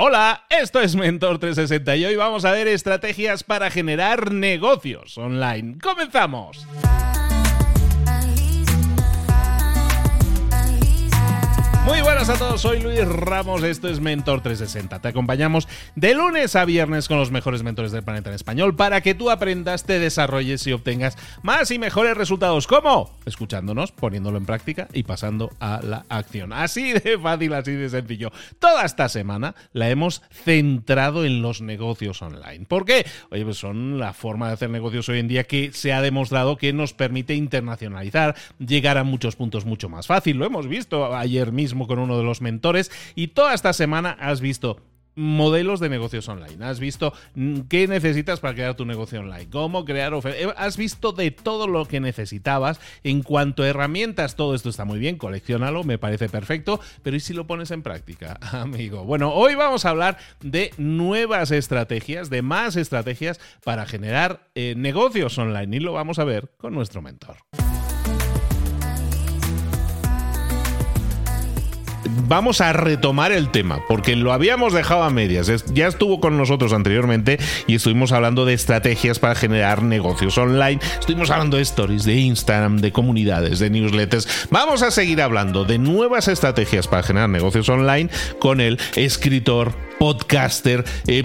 Hola, esto es Mentor 360 y hoy vamos a ver estrategias para generar negocios online. ¡Comenzamos! Muy buenas a todos, soy Luis Ramos, esto es Mentor 360. Te acompañamos de lunes a viernes con los mejores mentores del planeta en español para que tú aprendas, te desarrolles y obtengas más y mejores resultados. ¿Cómo? Escuchándonos, poniéndolo en práctica y pasando a la acción. Así de fácil, así de sencillo. Toda esta semana la hemos centrado en los negocios online. ¿Por qué? Oye, pues son la forma de hacer negocios hoy en día que se ha demostrado que nos permite internacionalizar, llegar a muchos puntos mucho más fácil. Lo hemos visto ayer mismo con uno de los mentores y toda esta semana has visto modelos de negocios online. Has visto mm, qué necesitas para crear tu negocio online, cómo crear ofertas. Eh, has visto de todo lo que necesitabas en cuanto a herramientas. Todo esto está muy bien, coleccionalo, me parece perfecto. Pero ¿y si lo pones en práctica, amigo? Bueno, hoy vamos a hablar de nuevas estrategias, de más estrategias para generar eh, negocios online y lo vamos a ver con nuestro mentor. Vamos a retomar el tema, porque lo habíamos dejado a medias. Ya estuvo con nosotros anteriormente y estuvimos hablando de estrategias para generar negocios online. Estuvimos hablando de stories, de Instagram, de comunidades, de newsletters. Vamos a seguir hablando de nuevas estrategias para generar negocios online con el escritor, podcaster, eh,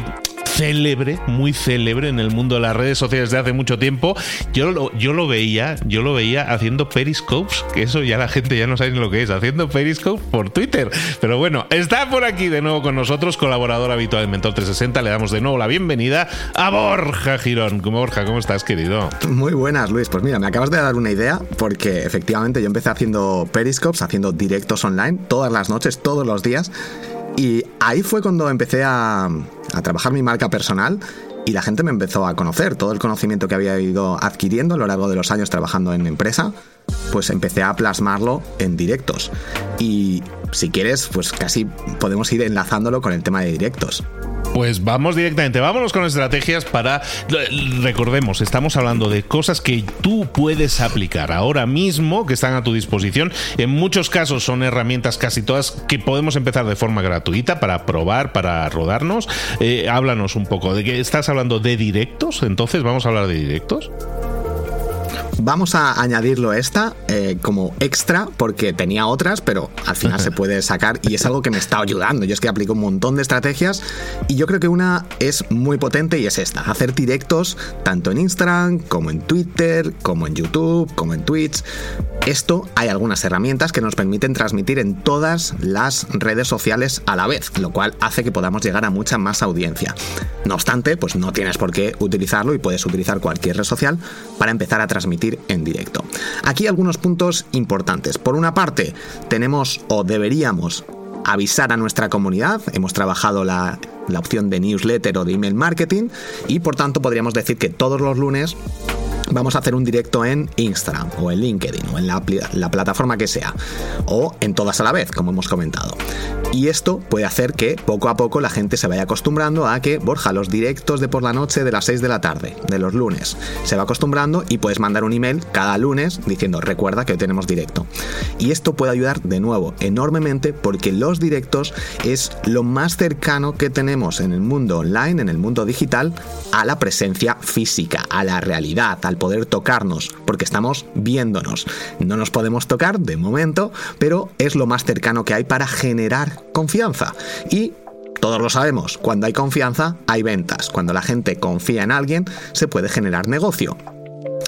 célebre, muy célebre en el mundo de las redes sociales de hace mucho tiempo. Yo lo, yo lo veía, yo lo veía haciendo periscopes, que eso ya la gente ya no sabe ni lo que es, haciendo periscopes por Twitter. Pero bueno, está por aquí de nuevo con nosotros, colaborador habitual del Mentor 360. Le damos de nuevo la bienvenida a Borja Girón. Borja, ¿cómo estás, querido? Muy buenas, Luis. Pues mira, me acabas de dar una idea porque efectivamente yo empecé haciendo periscopes, haciendo directos online todas las noches, todos los días. Y ahí fue cuando empecé a, a trabajar mi marca personal y la gente me empezó a conocer. Todo el conocimiento que había ido adquiriendo a lo largo de los años trabajando en empresa, pues empecé a plasmarlo en directos. Y si quieres, pues casi podemos ir enlazándolo con el tema de directos. Pues vamos directamente, vámonos con estrategias para, recordemos, estamos hablando de cosas que tú puedes aplicar ahora mismo, que están a tu disposición. En muchos casos son herramientas casi todas que podemos empezar de forma gratuita para probar, para rodarnos. Eh, háblanos un poco de que estás hablando de directos, entonces vamos a hablar de directos. Vamos a añadirlo esta eh, como extra porque tenía otras, pero al final se puede sacar y es algo que me está ayudando. Yo es que aplico un montón de estrategias y yo creo que una es muy potente y es esta, hacer directos tanto en Instagram como en Twitter, como en YouTube, como en Twitch. Esto hay algunas herramientas que nos permiten transmitir en todas las redes sociales a la vez, lo cual hace que podamos llegar a mucha más audiencia. No obstante, pues no tienes por qué utilizarlo y puedes utilizar cualquier red social para empezar a transmitir en directo. Aquí algunos puntos importantes. Por una parte, tenemos o deberíamos avisar a nuestra comunidad. Hemos trabajado la, la, opción de newsletter o de email marketing y por tanto podríamos decir que todos los lunes vamos a hacer un directo en Instagram o en LinkedIn o en la, la, plataforma que sea o en todas a la vez, como hemos comentado. Y esto puede hacer que poco a poco la gente se vaya acostumbrando a que, Borja, los directos de por la noche de las 6 de la tarde, de los lunes, se va acostumbrando y puedes mandar un email cada lunes diciendo recuerda que hoy tenemos directo. Y esto puede ayudar de nuevo enormemente porque los directos es lo más cercano que tenemos en el mundo online, en el mundo digital, a la presencia física, a la realidad, al poder tocarnos, porque estamos viéndonos. No nos podemos tocar de momento, pero es lo más cercano que hay para generar confianza. Y todos lo sabemos, cuando hay confianza hay ventas. Cuando la gente confía en alguien, se puede generar negocio.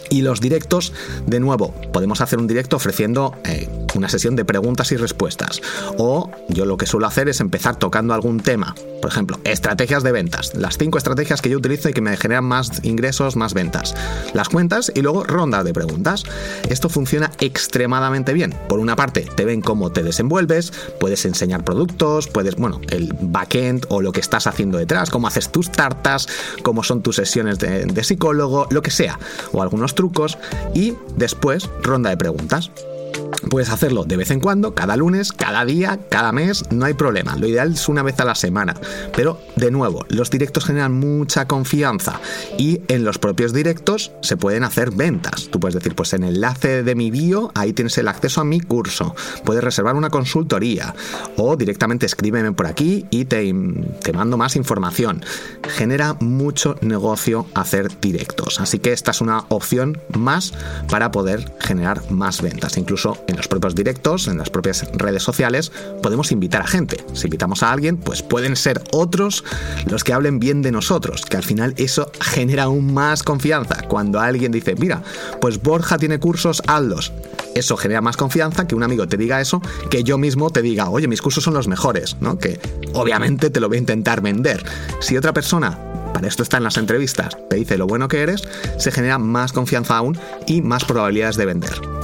Y los directos, de nuevo, podemos hacer un directo ofreciendo eh, una sesión de preguntas y respuestas. O yo lo que suelo hacer es empezar tocando algún tema. Por ejemplo, estrategias de ventas. Las cinco estrategias que yo utilizo y que me generan más ingresos, más ventas. Las cuentas y luego rondas de preguntas. Esto funciona extremadamente bien. Por una parte, te ven cómo te desenvuelves, puedes enseñar productos, puedes, bueno, el backend o lo que estás haciendo detrás, cómo haces tus tartas, cómo son tus sesiones de psicólogo, lo que sea. O algunos trucos. Y después, ronda de preguntas Puedes hacerlo de vez en cuando, cada lunes, cada día, cada mes, no hay problema. Lo ideal es una vez a la semana. Pero, de nuevo, los directos generan mucha confianza y en los propios directos se pueden hacer ventas. Tú puedes decir, pues en el enlace de mi bio, ahí tienes el acceso a mi curso. Puedes reservar una consultoría o directamente escríbeme por aquí y te, te mando más información. Genera mucho negocio hacer directos. Así que esta es una opción más para poder generar más ventas. Incluso en los propios directos, en las propias redes sociales, podemos invitar a gente. Si invitamos a alguien, pues pueden ser otros los que hablen bien de nosotros, que al final eso genera aún más confianza. Cuando alguien dice, mira, pues Borja tiene cursos, hazlos. Eso genera más confianza que un amigo te diga eso, que yo mismo te diga, oye, mis cursos son los mejores, ¿no? Que obviamente te lo voy a intentar vender. Si otra persona para esto está en las entrevistas, te dice lo bueno que eres, se genera más confianza aún y más probabilidades de vender.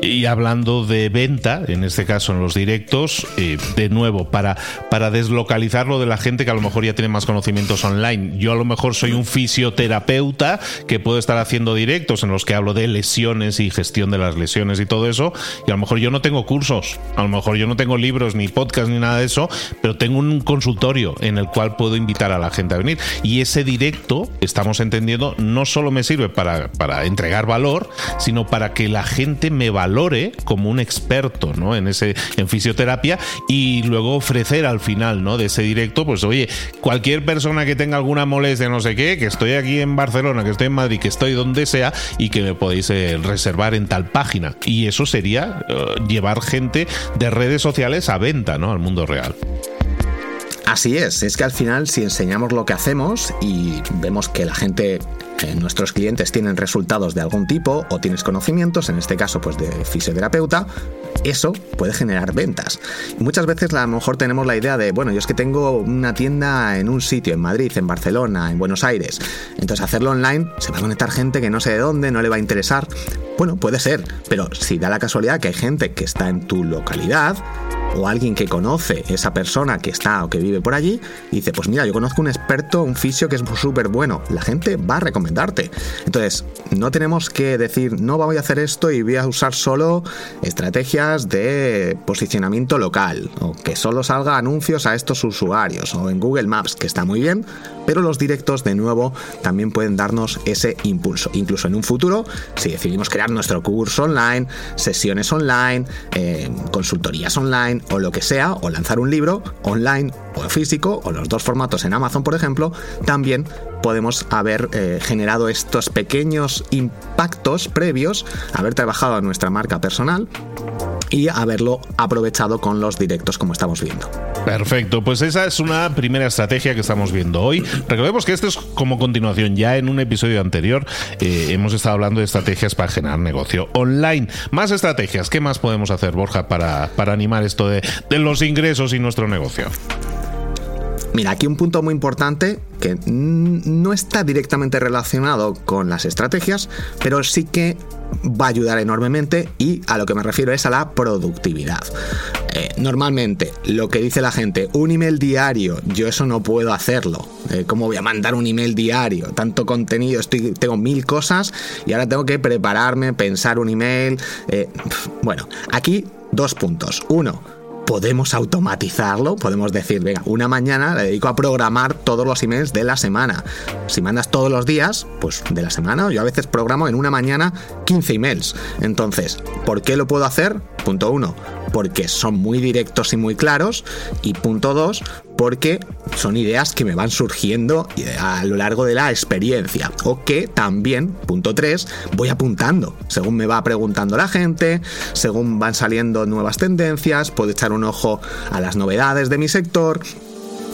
Y hablando de venta, en este caso en los directos, eh, de nuevo, para, para deslocalizarlo de la gente que a lo mejor ya tiene más conocimientos online. Yo a lo mejor soy un fisioterapeuta que puedo estar haciendo directos en los que hablo de lesiones y gestión de las lesiones y todo eso, y a lo mejor yo no tengo cursos, a lo mejor yo no tengo libros, ni podcast, ni nada de eso, pero tengo un consultorio en el cual puedo invitar a la gente a venir. Y ese directo, estamos entendiendo, no solo me sirve para, para entregar valor, sino para que la gente me valore valore como un experto ¿no? en, ese, en fisioterapia y luego ofrecer al final ¿no? de ese directo, pues oye, cualquier persona que tenga alguna molestia, no sé qué, que estoy aquí en Barcelona, que estoy en Madrid, que estoy donde sea y que me podéis eh, reservar en tal página. Y eso sería eh, llevar gente de redes sociales a venta ¿no? al mundo real. Así es, es que al final si enseñamos lo que hacemos y vemos que la gente nuestros clientes tienen resultados de algún tipo o tienes conocimientos, en este caso pues de fisioterapeuta, eso puede generar ventas. muchas veces a lo mejor tenemos la idea de, bueno, yo es que tengo una tienda en un sitio, en Madrid, en Barcelona, en Buenos Aires. Entonces hacerlo online se va a conectar gente que no sé de dónde, no le va a interesar. Bueno, puede ser, pero si da la casualidad que hay gente que está en tu localidad, o alguien que conoce esa persona que está o que vive por allí, dice, pues mira, yo conozco un experto, un fisio que es súper bueno, la gente va a recomendarte. Entonces, no tenemos que decir, no voy a hacer esto y voy a usar solo estrategias de posicionamiento local, o que solo salga anuncios a estos usuarios, o en Google Maps, que está muy bien, pero los directos, de nuevo, también pueden darnos ese impulso. Incluso en un futuro, si decidimos crear nuestro curso online, sesiones online, eh, consultorías online, o lo que sea, o lanzar un libro online o físico, o los dos formatos en Amazon, por ejemplo, también podemos haber eh, generado estos pequeños impactos previos, haber trabajado en nuestra marca personal y haberlo aprovechado con los directos como estamos viendo. Perfecto, pues esa es una primera estrategia que estamos viendo hoy. Recordemos que esto es como continuación, ya en un episodio anterior eh, hemos estado hablando de estrategias para generar negocio online. Más estrategias, ¿qué más podemos hacer, Borja, para, para animar esto de, de los ingresos y nuestro negocio? Mira, aquí un punto muy importante que no está directamente relacionado con las estrategias, pero sí que va a ayudar enormemente y a lo que me refiero es a la productividad. Eh, normalmente lo que dice la gente, un email diario, yo eso no puedo hacerlo. Eh, ¿Cómo voy a mandar un email diario? Tanto contenido, estoy, tengo mil cosas y ahora tengo que prepararme, pensar un email. Eh, bueno, aquí dos puntos. Uno, podemos automatizarlo, podemos decir, venga, una mañana le dedico a programar todos los emails de la semana. Si mandas todos los días, pues de la semana, yo a veces programo en una mañana 15 emails. Entonces, ¿por qué lo puedo hacer? Punto uno, porque son muy directos y muy claros. Y punto dos, porque son ideas que me van surgiendo a lo largo de la experiencia. O que también, punto 3, voy apuntando. Según me va preguntando la gente, según van saliendo nuevas tendencias, puedo echar un ojo a las novedades de mi sector.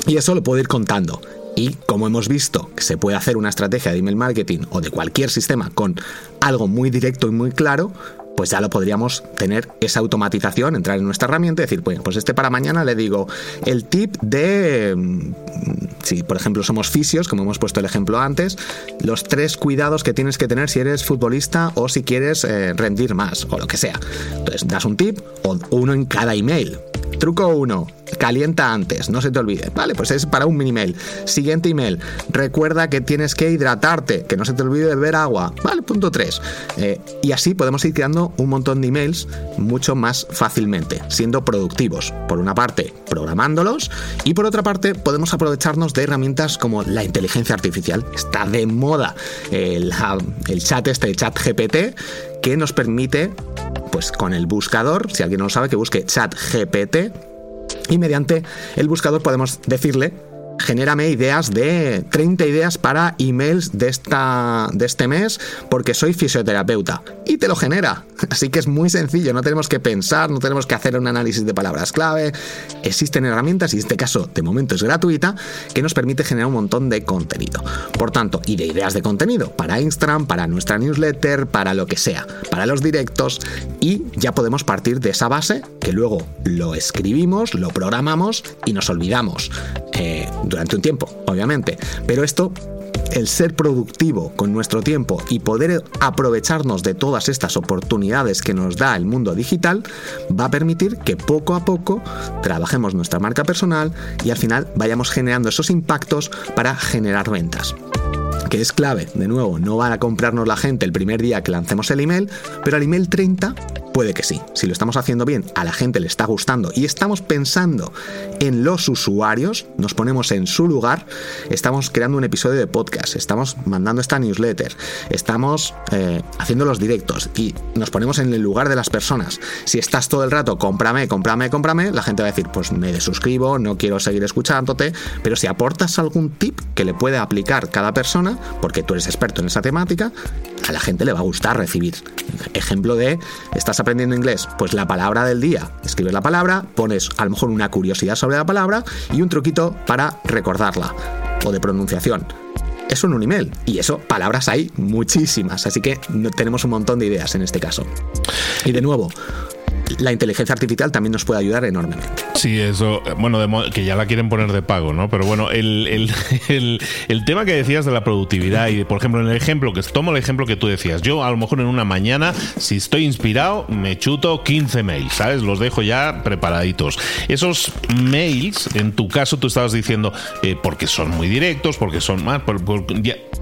Y eso lo puedo ir contando. Y como hemos visto que se puede hacer una estrategia de email marketing o de cualquier sistema con algo muy directo y muy claro, pues ya lo podríamos tener esa automatización, entrar en nuestra herramienta y decir, bueno, pues este para mañana le digo el tip de, mm, si por ejemplo somos fisios, como hemos puesto el ejemplo antes, los tres cuidados que tienes que tener si eres futbolista o si quieres eh, rendir más o lo que sea. Entonces das un tip o uno en cada email Truco 1. Calienta antes, no se te olvide. Vale, pues es para un mini mail. Siguiente email. Recuerda que tienes que hidratarte, que no se te olvide beber agua. Vale, punto 3. Eh, y así podemos ir creando un montón de emails mucho más fácilmente, siendo productivos. Por una parte, programándolos y por otra parte, podemos aprovecharnos de herramientas como la inteligencia artificial. Está de moda el, el chat este, el chat GPT, que nos permite pues con el buscador, si alguien no lo sabe, que busque chat GPT y mediante el buscador podemos decirle genérame ideas de 30 ideas para emails de, esta, de este mes porque soy fisioterapeuta. Y te lo genera. Así que es muy sencillo, no tenemos que pensar, no tenemos que hacer un análisis de palabras clave. Existen herramientas, y en este caso de momento es gratuita, que nos permite generar un montón de contenido. Por tanto, y de ideas de contenido para Instagram, para nuestra newsletter, para lo que sea, para los directos, y ya podemos partir de esa base que luego lo escribimos, lo programamos y nos olvidamos. Eh, durante un tiempo, obviamente. Pero esto el ser productivo con nuestro tiempo y poder aprovecharnos de todas estas oportunidades que nos da el mundo digital va a permitir que poco a poco trabajemos nuestra marca personal y al final vayamos generando esos impactos para generar ventas que es clave. De nuevo, no van a comprarnos la gente el primer día que lancemos el email, pero al email 30 puede que sí. Si lo estamos haciendo bien, a la gente le está gustando y estamos pensando en los usuarios, nos ponemos en su lugar, estamos creando un episodio de podcast, estamos mandando esta newsletter, estamos eh, haciendo los directos y nos ponemos en el lugar de las personas. Si estás todo el rato, cómprame, cómprame, cómprame, la gente va a decir, pues me desuscribo, no quiero seguir escuchándote, pero si aportas algún tip que le puede aplicar cada persona, porque tú eres experto en esa temática, a la gente le va a gustar recibir. Ejemplo de, ¿estás aprendiendo inglés? Pues la palabra del día. Escribes la palabra, pones a lo mejor una curiosidad sobre la palabra y un truquito para recordarla. O de pronunciación. Eso un email. Y eso, palabras hay muchísimas. Así que tenemos un montón de ideas en este caso. Y de nuevo, la inteligencia artificial también nos puede ayudar enormemente. Sí, eso, bueno, que ya la quieren poner de pago, ¿no? Pero bueno, el, tema que decías de la productividad y, por ejemplo, en el ejemplo, que tomo el ejemplo que tú decías, yo a lo mejor en una mañana, si estoy inspirado, me chuto 15 mails, ¿sabes? Los dejo ya preparaditos. Esos mails, en tu caso, tú estabas diciendo, eh, porque son muy directos, porque son más...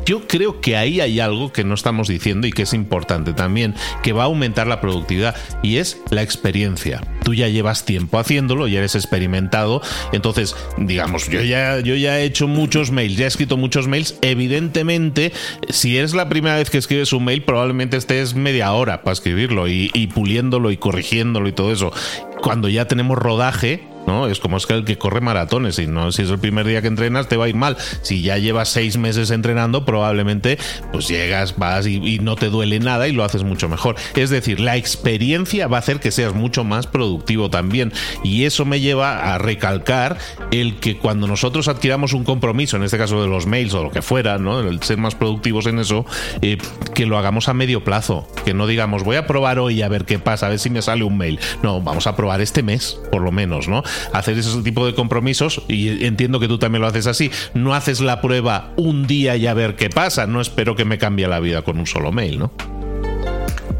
yo creo que ahí hay algo que no estamos diciendo y que es importante también, que va a aumentar la productividad, y es la experiencia experiencia. Tú ya llevas tiempo haciéndolo, ya eres experimentado. Entonces, digamos, yo ya, yo ya he hecho muchos mails, ya he escrito muchos mails. Evidentemente, si es la primera vez que escribes un mail, probablemente estés media hora para escribirlo y, y puliéndolo y corrigiéndolo y todo eso. Cuando ya tenemos rodaje, ¿no? Es como es que el que corre maratones, y no, si es el primer día que entrenas, te va a ir mal. Si ya llevas seis meses entrenando, probablemente pues llegas, vas y, no te duele nada y lo haces mucho mejor. Es decir, la experiencia va a hacer que seas mucho más productivo también. Y eso me lleva a recalcar el que cuando nosotros adquiramos un compromiso, en este caso de los mails o lo que fuera, ¿no? El ser más productivos en eso, eh, que lo hagamos a medio plazo. Que no digamos, voy a probar hoy a ver qué pasa, a ver si me sale un mail. No, vamos a probar este mes, por lo menos, ¿no? Hacer ese tipo de compromisos y entiendo que tú también lo haces así. No haces la prueba un día y a ver qué pasa. No espero que me cambie la vida con un solo mail, ¿no?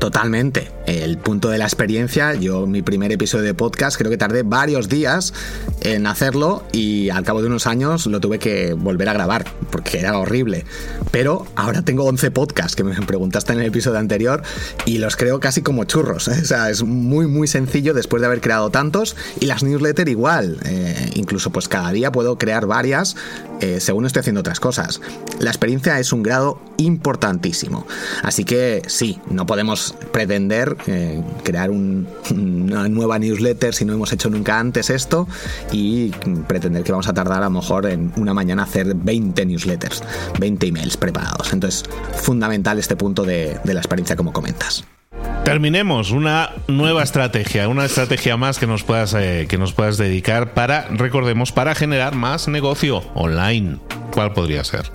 Totalmente. El punto de la experiencia, yo mi primer episodio de podcast creo que tardé varios días en hacerlo y al cabo de unos años lo tuve que volver a grabar porque era horrible. Pero ahora tengo 11 podcasts que me preguntaste en el episodio anterior y los creo casi como churros. ¿eh? O sea, es muy muy sencillo después de haber creado tantos y las newsletters igual. Eh, incluso pues cada día puedo crear varias eh, según estoy haciendo otras cosas. La experiencia es un grado importantísimo. Así que sí, no podemos pretender eh, crear una nueva newsletter si no hemos hecho nunca antes esto y pretender que vamos a tardar a lo mejor en una mañana hacer 20 newsletters, 20 emails preparados. Entonces, fundamental este punto de, la experiencia como comentas. Terminemos una nueva estrategia, una estrategia más que nos puedas eh, que nos puedas dedicar para recordemos para generar más negocio online. ¿Cuál podría ser?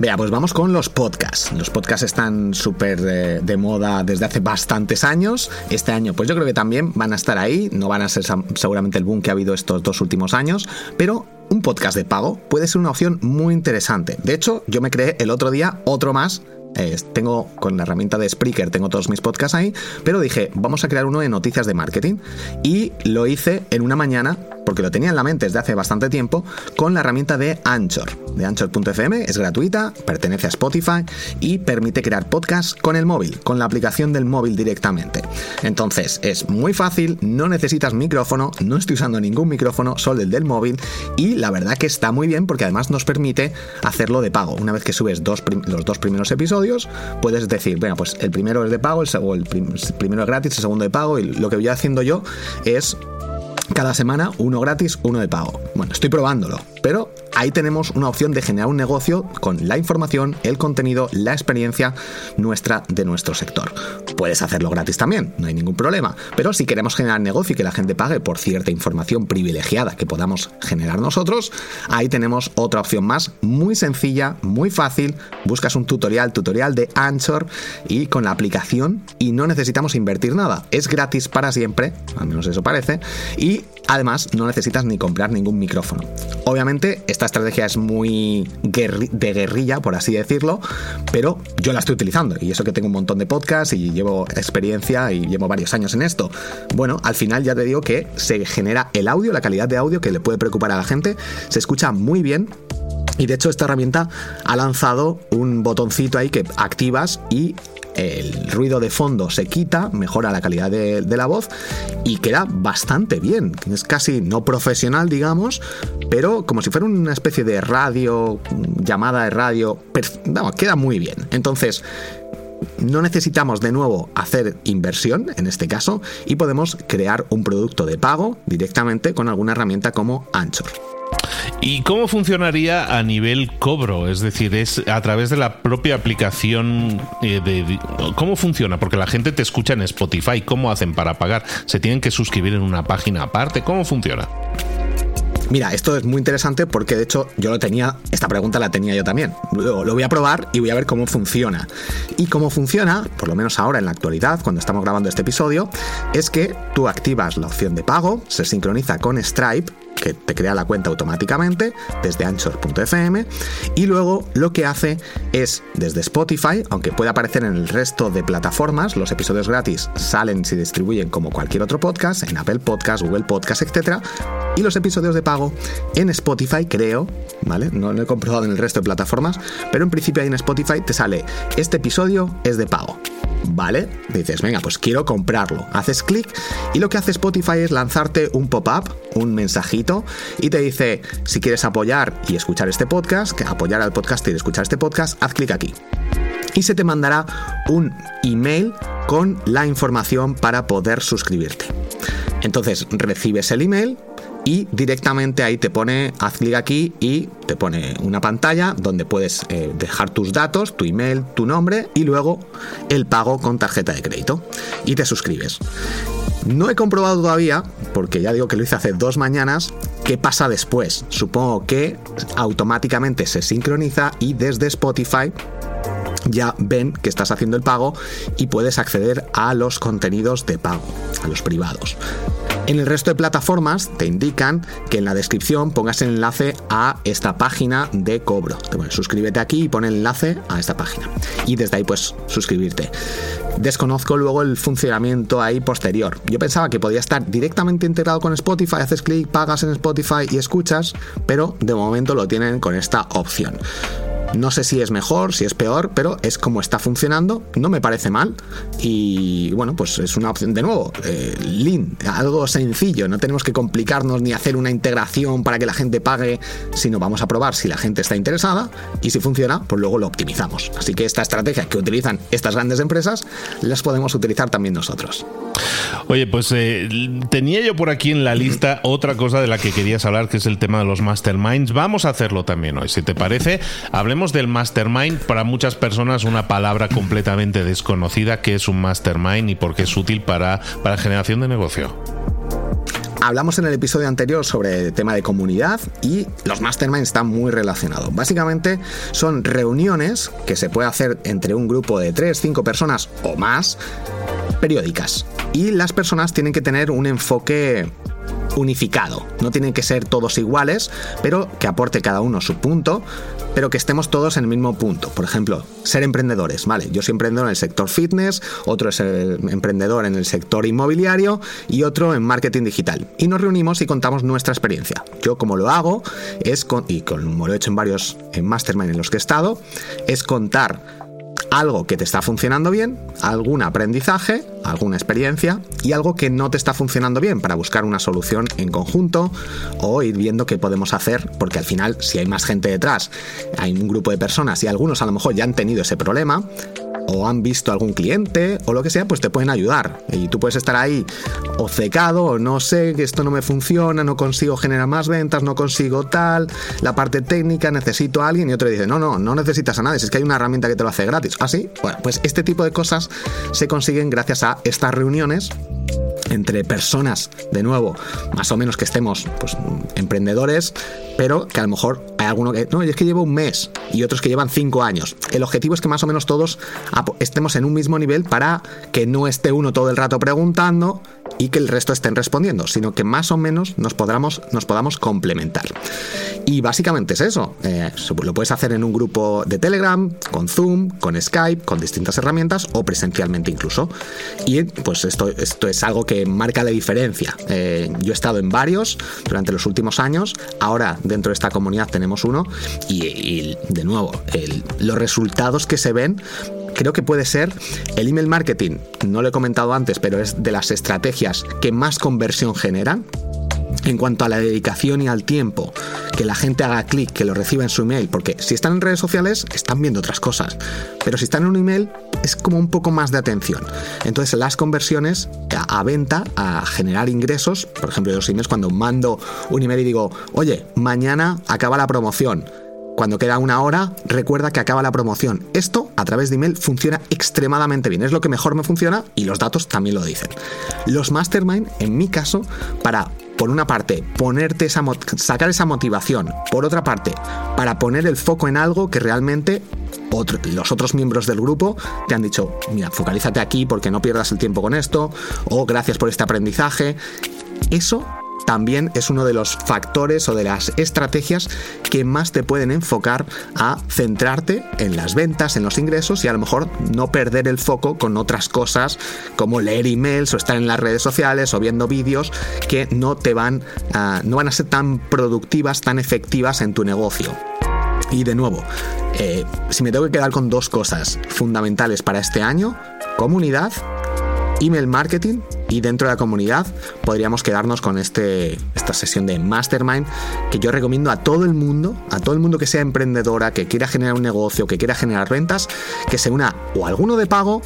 Vea, pues vamos con los podcasts. Los podcasts están súper de, moda desde hace bastantes años. Este año, pues yo creo que también van a estar ahí. No van a ser seguramente el boom que ha habido estos dos últimos años, pero un podcast de pago puede ser una opción muy interesante. De hecho, yo me creé el otro día otro más Eh, tengo con la herramienta de Spreaker, tengo todos mis podcasts ahí, pero dije, vamos a crear uno de noticias de marketing. Y lo hice en una mañana, porque lo tenía en la mente desde hace bastante tiempo, con la herramienta de Anchor, de Anchor.fm, es gratuita, pertenece a Spotify y permite crear podcasts con el móvil, con la aplicación del móvil directamente. Entonces, es muy fácil, no necesitas micrófono, no estoy usando ningún micrófono, solo el del móvil, y la verdad que está muy bien porque además nos permite hacerlo de pago. Una vez que subes los dos primeros episodios, puedes decir, bueno, pues el primero es de pago, el, el primero es gratis, el segundo de pago, y lo que voy haciendo yo es cada semana uno gratis, uno de pago. Bueno, estoy probándolo, pero ahí tenemos una opción de generar un negocio con la información, el contenido, la experiencia nuestra de nuestro sector. Puedes hacerlo gratis también, no hay ningún problema, pero si queremos generar negocio y que la gente pague por cierta información privilegiada que podamos generar nosotros, ahí tenemos otra opción más, muy sencilla, muy fácil, buscas un tutorial, tutorial de Anchor y con la aplicación y no necesitamos invertir nada, es gratis para siempre, al menos eso parece, y Además, no necesitas ni comprar ningún micrófono. Obviamente, esta estrategia es muy de guerrilla, por así decirlo, pero yo la estoy utilizando. Y eso que tengo un montón de podcasts y llevo experiencia y llevo varios años en esto. Bueno, al final ya te digo que se genera el audio, la calidad de audio que le puede preocupar a la gente. Se escucha muy bien, y de hecho esta herramienta ha lanzado un botoncito ahí que activas y el ruido de fondo se quita, mejora la calidad de, la voz y queda bastante bien. Es casi no profesional, digamos, pero como si fuera una especie de radio, llamada de radio, queda muy bien. Entonces, no necesitamos de nuevo hacer inversión en este caso y podemos crear un producto de pago directamente con alguna herramienta como Anchor. ¿Y cómo funcionaría a nivel cobro? Es decir, es a través de la propia aplicación eh, de, ¿Cómo funciona? Porque la gente te escucha en Spotify. ¿Cómo hacen para pagar? ¿Se tienen que suscribir en una página aparte? ¿Cómo funciona? Mira, esto es muy interesante porque de hecho yo lo tenía, esta pregunta la tenía yo también. Lo, lo, voy a probar y voy a ver cómo funciona. Y cómo funciona, por lo menos ahora en la actualidad, cuando estamos grabando este episodio, es que tú activas la opción de pago, se sincroniza con Stripe que te crea la cuenta automáticamente desde anchor.fm y luego lo que hace es desde Spotify, aunque puede aparecer en el resto de plataformas, los episodios gratis salen y se distribuyen como cualquier otro podcast, en Apple Podcast, Google Podcast, etc. Y los episodios de pago en Spotify, creo, ¿vale? No lo he comprobado en el resto de plataformas, pero en principio ahí en Spotify te sale, este episodio es de pago. ¿Vale? Dices, venga, pues quiero comprarlo. Haces clic y lo que hace Spotify es lanzarte un pop-up, un mensajito, y te dice, si quieres apoyar y escuchar este podcast, que apoyar al podcast y escuchar este podcast, haz clic aquí. Y se te mandará un email con la información para poder suscribirte. Entonces recibes el email, y directamente ahí te pone, haz clic aquí y te pone una pantalla donde puedes eh, dejar tus datos, tu email, tu nombre y luego el pago con tarjeta de crédito y te suscribes. No he comprobado todavía, porque ya digo que lo hice hace dos mañanas, qué pasa después. Supongo que automáticamente se sincroniza y desde Spotify ya ven que estás haciendo el pago y puedes acceder a los contenidos de pago, a los privados. En el resto de plataformas te indican que en la descripción pongas el enlace a esta página de cobro. Te suscríbete aquí y pon el enlace a esta página. Y desde ahí pues suscribirte. Desconozco luego el funcionamiento ahí posterior. Yo pensaba que podía estar directamente integrado con Spotify, haces clic, pagas en Spotify y escuchas, pero de momento lo tienen con esta opción. No sé si es mejor, si es peor, pero es como está funcionando, no me parece mal. Y bueno, pues es una opción de nuevo, eh, Lean, algo sencillo, no tenemos que complicarnos ni hacer una integración para que la gente pague, sino vamos a probar si la gente está interesada y si funciona, pues luego lo optimizamos. Así que esta estrategia que utilizan estas grandes empresas, las podemos utilizar también nosotros. Oye, pues eh, tenía yo por aquí en la lista otra cosa de la que querías hablar, que es el tema de los masterminds. Vamos a hacerlo también hoy, si te parece. Hablemos del mastermind. Para muchas personas una palabra completamente desconocida, que es un mastermind y por qué es útil para, para generación de negocio. Hablamos en el episodio anterior sobre el tema de comunidad y los masterminds están muy relacionados. Básicamente son reuniones que se puede hacer entre un grupo de 3, 5 personas o más periódicas. Y las personas tienen que tener un enfoque unificado. No tienen que ser todos iguales, pero que aporte cada uno su punto, pero que estemos todos en el mismo punto. Por ejemplo, ser emprendedores, ¿vale? Yo soy emprendedor en el sector fitness, otro es el emprendedor en el sector inmobiliario y otro en marketing digital. Y nos reunimos y contamos nuestra experiencia. Yo como lo hago es, con, y como lo he hecho en varios en mastermind en los que he estado, es contar algo que te está funcionando bien, algún aprendizaje, alguna experiencia y algo que no te está funcionando bien para buscar una solución en conjunto o ir viendo qué podemos hacer, porque al final si hay más gente detrás, hay un grupo de personas y algunos a lo mejor ya han tenido ese problema, o han visto algún cliente o lo que sea, pues te pueden ayudar. Y tú puedes estar ahí obcecado o no sé, que esto no me funciona, no consigo generar más ventas, no consigo tal, la parte técnica, necesito a alguien y otro dice, no, no, no necesitas a nadie, es que hay una herramienta que te lo hace gratis. ¿Ah, sí? Bueno, pues este tipo de cosas se consiguen gracias a estas reuniones entre personas, de nuevo, más o menos que estemos pues, emprendedores, pero que a lo mejor hay alguno que, no, es que llevo un mes y otros que llevan cinco años. El objetivo es que más o menos todos estemos en un mismo nivel para que no esté uno todo el rato preguntando y que el resto estén respondiendo, sino que más o menos nos podamos, nos podamos complementar. Y básicamente es eso. Eh, lo puedes hacer en un grupo de Telegram, con Zoom, con Skype, con distintas herramientas o presencialmente incluso. Y pues esto, esto es algo que marca la diferencia. Eh, yo he estado en varios durante los últimos años. Ahora dentro de esta comunidad tenemos uno y, de nuevo, los resultados que se ven creo que puede ser el email marketing, no lo he comentado antes, pero es de las estrategias que más conversión generan en cuanto a la dedicación y al tiempo, que la gente haga clic, que lo reciba en su email, porque si están en redes sociales están viendo otras cosas, pero si están en un email es como un poco más de atención. Entonces las conversiones a, venta, a generar ingresos, por ejemplo, los emails cuando mando un email y digo, oye, mañana acaba la promoción, cuando queda una hora, recuerda que acaba la promoción. Esto a través de email funciona extremadamente bien. Es lo que mejor me funciona y los datos también lo dicen. Los mastermind, en mi caso, para por una parte, ponerte esa sacar esa motivación, por otra parte, para poner el foco en algo que realmente los otros miembros del grupo te han dicho, mira, focalízate aquí porque no pierdas el tiempo con esto, o gracias por este aprendizaje. Eso también es uno de los factores o de las estrategias que más te pueden enfocar a centrarte en las ventas, en los ingresos y a lo mejor no perder el foco con otras cosas como leer emails o estar en las redes sociales o viendo vídeos que no te van a, no van a ser tan productivas, tan efectivas en tu negocio. Y de nuevo, eh, si me tengo que quedar con dos cosas fundamentales para este año, comunidad email marketing y dentro de la comunidad podríamos quedarnos con este, esta sesión de mastermind que yo recomiendo a todo el mundo, a todo el mundo que sea emprendedora, que quiera generar un negocio, que quiera generar ventas, que se una o alguno de pago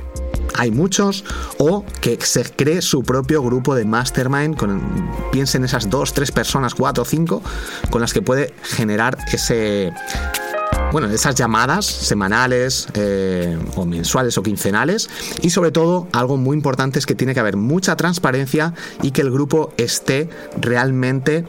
hay muchos, o que se cree su propio grupo de mastermind, con, piense en esas dos, tres personas, cuatro cinco, con las que puede generar ese, bueno, esas llamadas semanales eh, o mensuales o quincenales y sobre todo algo muy importante es que tiene que haber mucha transparencia y que el grupo esté realmente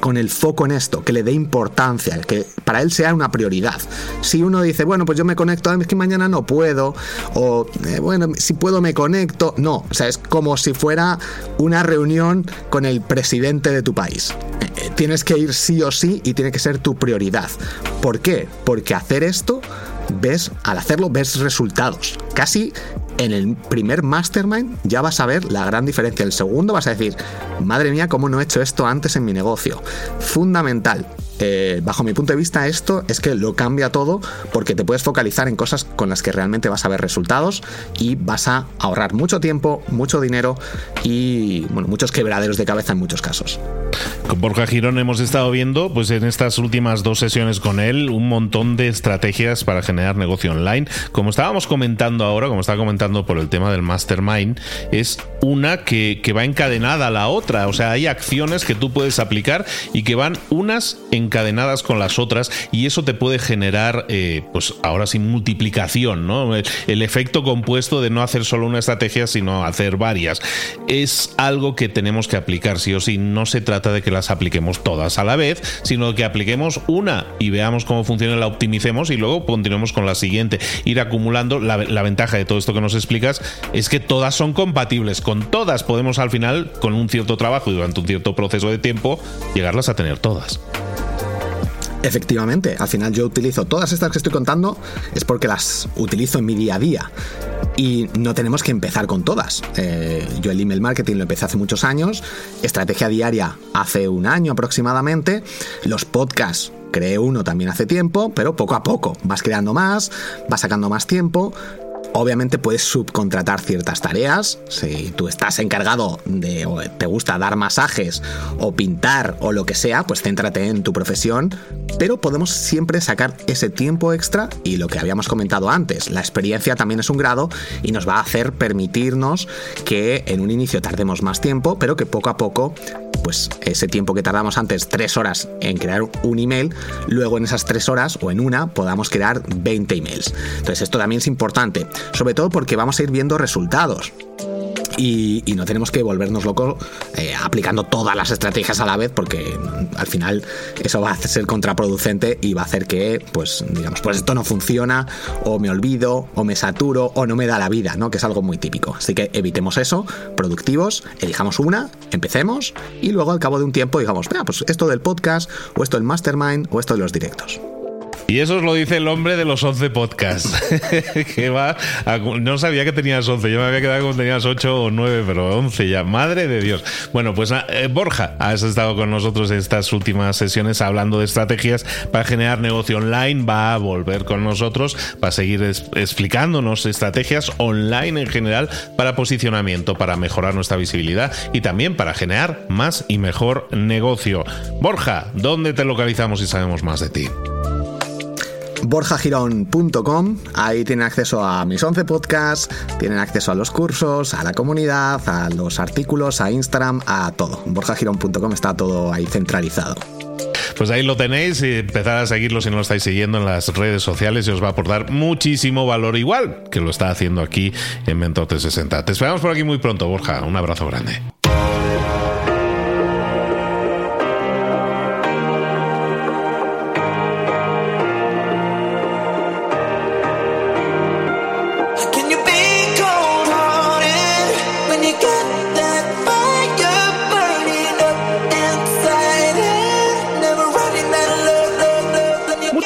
con el foco en esto, que le dé importancia, que para él sea una prioridad. Si uno dice, bueno, pues yo me conecto, es que mañana no puedo, o eh, bueno, si puedo me conecto, no, o sea, es como si fuera una reunión con el presidente de tu país. Eh, eh, tienes que ir sí o sí y tiene que ser tu prioridad. ¿Por qué? Porque hacer esto ves, al hacerlo, ves resultados. Casi en el primer mastermind ya vas a ver la gran diferencia. El segundo vas a decir, madre mía, ¿cómo no he hecho esto antes en mi negocio? Fundamental. Eh, bajo mi punto de vista, esto es que lo cambia todo porque te puedes focalizar en cosas con las que realmente vas a ver resultados y vas a ahorrar mucho tiempo, mucho dinero y bueno, muchos quebraderos de cabeza en muchos casos. Con Borja Girón hemos estado viendo, pues en estas últimas dos sesiones con él, un montón de estrategias para generar negocio online. Como estábamos comentando ahora, como estaba comentando por el tema del mastermind, es una que, que va encadenada a la otra. O sea, hay acciones que tú puedes aplicar y que van unas en encadenadas con las otras y eso te puede generar, eh, pues ahora sí, multiplicación, ¿no? El efecto compuesto de no hacer solo una estrategia, sino hacer varias. Es algo que tenemos que aplicar sí o sí. No se trata de que las apliquemos todas a la vez, sino que apliquemos una y veamos cómo funciona, la optimicemos y luego continuemos con la siguiente. Ir acumulando. La, la ventaja de todo esto que nos explicas es que todas son compatibles. Con todas podemos al final, con un cierto trabajo y durante un cierto proceso de tiempo, llegarlas a tener todas. Efectivamente, al final yo utilizo todas estas que estoy contando es porque las utilizo en mi día a día y no tenemos que empezar con todas. Eh, yo el email marketing lo empecé hace muchos años, estrategia diaria hace un año aproximadamente, los podcasts creé uno también hace tiempo, pero poco a poco vas creando más, vas sacando más tiempo, Obviamente puedes subcontratar ciertas tareas. Si tú estás encargado de o te gusta dar masajes o pintar o lo que sea, pues céntrate en tu profesión. Pero podemos siempre sacar ese tiempo extra y lo que habíamos comentado antes, la experiencia también es un grado y nos va a hacer permitirnos que en un inicio tardemos más tiempo, pero que poco a poco pues ese tiempo que tardamos antes, tres horas en crear un email, luego en esas tres horas o en una podamos crear 20 emails. Entonces esto también es importante, sobre todo porque vamos a ir viendo resultados y, no tenemos que volvernos locos eh, aplicando todas las estrategias a la vez porque al final eso va a ser contraproducente y va a hacer que pues digamos pues esto no funciona o me olvido o me saturo o no me da la vida no que es algo muy típico. Así que evitemos eso productivos elijamos una empecemos y luego al cabo de un tiempo digamos pues esto del podcast o esto del mastermind o esto de los directos y eso os lo dice el hombre de los 11 podcasts. que va no sabía que tenías 11. Yo me había quedado con tenías 8 o 9, pero 11 ya. Madre de Dios. Bueno, pues ah, eh, Borja, has estado con nosotros en estas últimas sesiones hablando de estrategias para generar negocio online. Va a volver con nosotros para seguir explicándonos estrategias online en general para posicionamiento, para mejorar nuestra visibilidad y también para generar más y mejor negocio. Borja, ¿dónde te localizamos y sabemos más de ti? borjagirón.com. Ahí tienen acceso a mis 11 podcasts, tienen acceso a los cursos, a la comunidad, a los artículos, a Instagram, a todo. borjagirón.com está todo ahí centralizado. Pues ahí lo tenéis y empezar a seguirlo si no lo estáis siguiendo en las redes sociales y os va a aportar muchísimo valor igual que lo está haciendo aquí en Mentor 360. Te esperamos por aquí muy pronto, Borja. Un abrazo grande.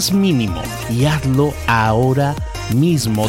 más mínimo y hazlo ahora mismo.